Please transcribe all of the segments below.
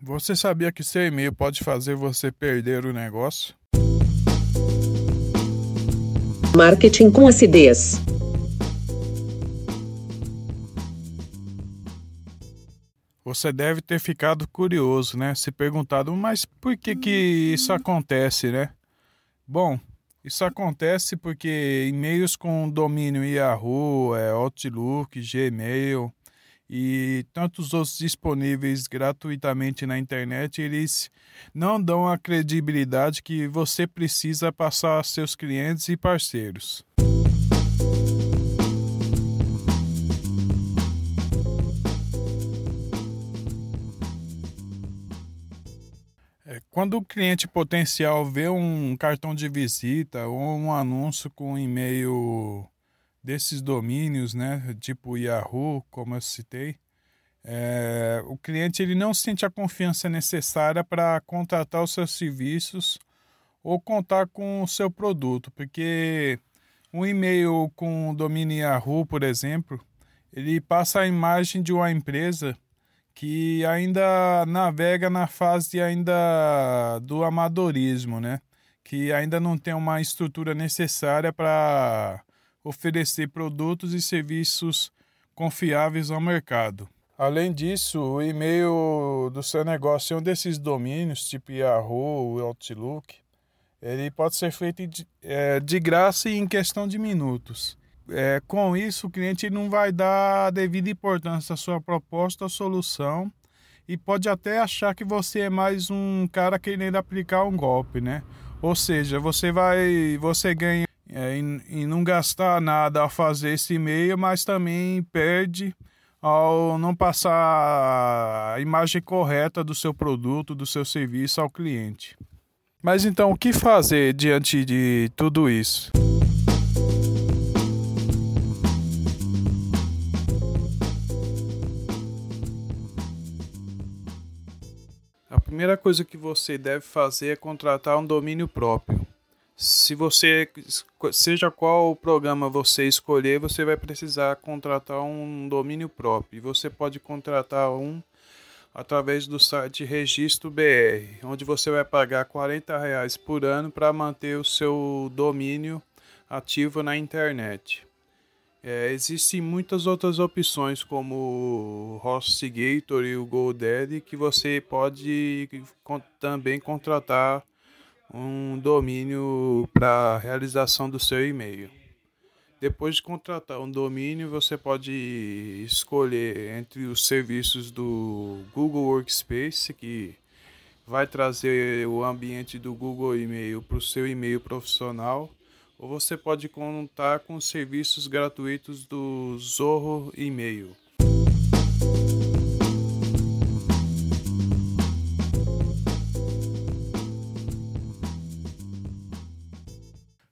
Você sabia que seu e-mail pode fazer você perder o negócio? Marketing com acidez. Você deve ter ficado curioso, né? Se perguntado, mas por que que isso acontece, né? Bom, isso acontece porque e-mails com domínio Yahoo, é, Outlook, Gmail e tantos outros disponíveis gratuitamente na internet, eles não dão a credibilidade que você precisa passar a seus clientes e parceiros. É, quando o cliente potencial vê um cartão de visita ou um anúncio com e-mail desses domínios, né, tipo Yahoo, como eu citei, é, o cliente ele não sente a confiança necessária para contratar os seus serviços ou contar com o seu produto, porque um e-mail com domínio Yahoo, por exemplo, ele passa a imagem de uma empresa que ainda navega na fase ainda do amadorismo, né? Que ainda não tem uma estrutura necessária para oferecer produtos e serviços confiáveis ao mercado. Além disso, o e-mail do seu negócio é um desses domínios, tipo Yahoo, Outlook, ele pode ser feito de, é, de graça e em questão de minutos é, com isso, o cliente não vai dar a devida importância à sua proposta ou solução e pode até achar que você é mais um cara querendo aplicar um golpe, né? Ou seja, você vai, você ganha é, em não gastar nada ao fazer esse e-mail, mas também perde ao não passar a imagem correta do seu produto, do seu serviço ao cliente. Mas então, o que fazer diante de tudo isso? A primeira coisa que você deve fazer é contratar um domínio próprio. Se você, seja qual programa você escolher, você vai precisar contratar um domínio próprio. Você pode contratar um através do site Registro BR, onde você vai pagar 40 reais por ano para manter o seu domínio ativo na internet. É, existem muitas outras opções, como o HostGator e o GoDaddy, que você pode também contratar um domínio para realização do seu e-mail. Depois de contratar um domínio, você pode escolher entre os serviços do Google Workspace, que vai trazer o ambiente do Google e-mail para o seu e-mail profissional ou você pode contar com os serviços gratuitos do Zorro e-mail.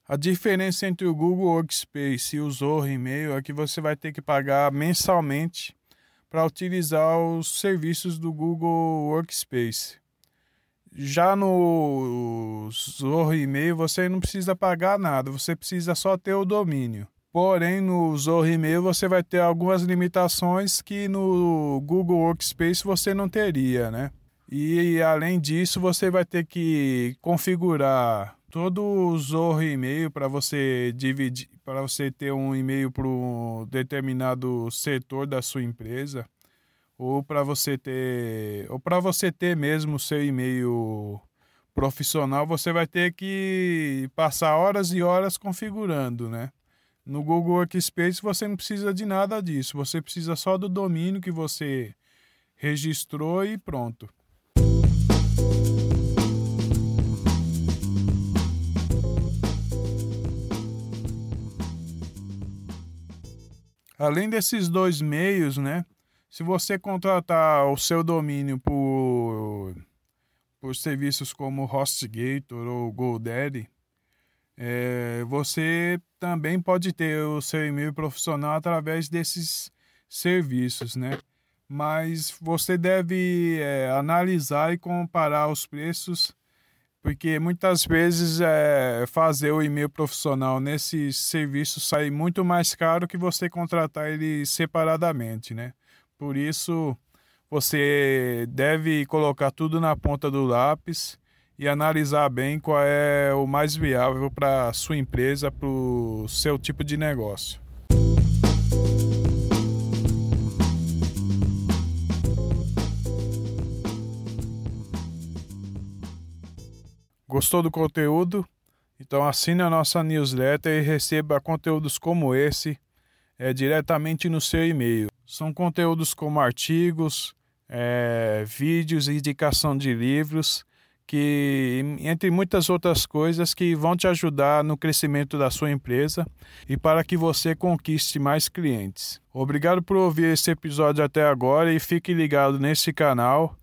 A diferença entre o Google Workspace e o Zorro e-mail é que você vai ter que pagar mensalmente para utilizar os serviços do Google Workspace. Já no Zorro e-mail você não precisa pagar nada, você precisa só ter o domínio. Porém, no Zorro e-mail você vai ter algumas limitações que no Google Workspace você não teria, né? E além disso, você vai ter que configurar todo o Zorro e-mail para você dividir, para você ter um e-mail para um determinado setor da sua empresa ou para você ter ou para você ter mesmo seu e-mail profissional, você vai ter que passar horas e horas configurando, né? No Google Workspace você não precisa de nada disso, você precisa só do domínio que você registrou e pronto. Além desses dois meios, né? Se você contratar o seu domínio por, por serviços como HostGator ou GoDaddy, é, você também pode ter o seu e-mail profissional através desses serviços, né? Mas você deve é, analisar e comparar os preços, porque muitas vezes é, fazer o e-mail profissional nesse serviço sai muito mais caro que você contratar ele separadamente, né? Por isso, você deve colocar tudo na ponta do lápis e analisar bem qual é o mais viável para sua empresa, para o seu tipo de negócio. Gostou do conteúdo? Então assine a nossa newsletter e receba conteúdos como esse é, diretamente no seu e-mail. São conteúdos como artigos, é, vídeos e indicação de livros, que entre muitas outras coisas que vão te ajudar no crescimento da sua empresa e para que você conquiste mais clientes. Obrigado por ouvir esse episódio até agora e fique ligado nesse canal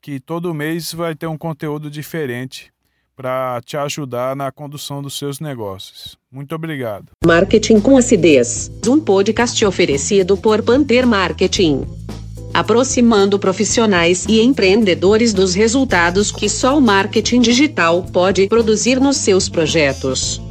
que todo mês vai ter um conteúdo diferente para te ajudar na condução dos seus negócios. Muito obrigado. Marketing com acidez. Um podcast oferecido por Panther Marketing. Aproximando profissionais e empreendedores dos resultados que só o marketing digital pode produzir nos seus projetos.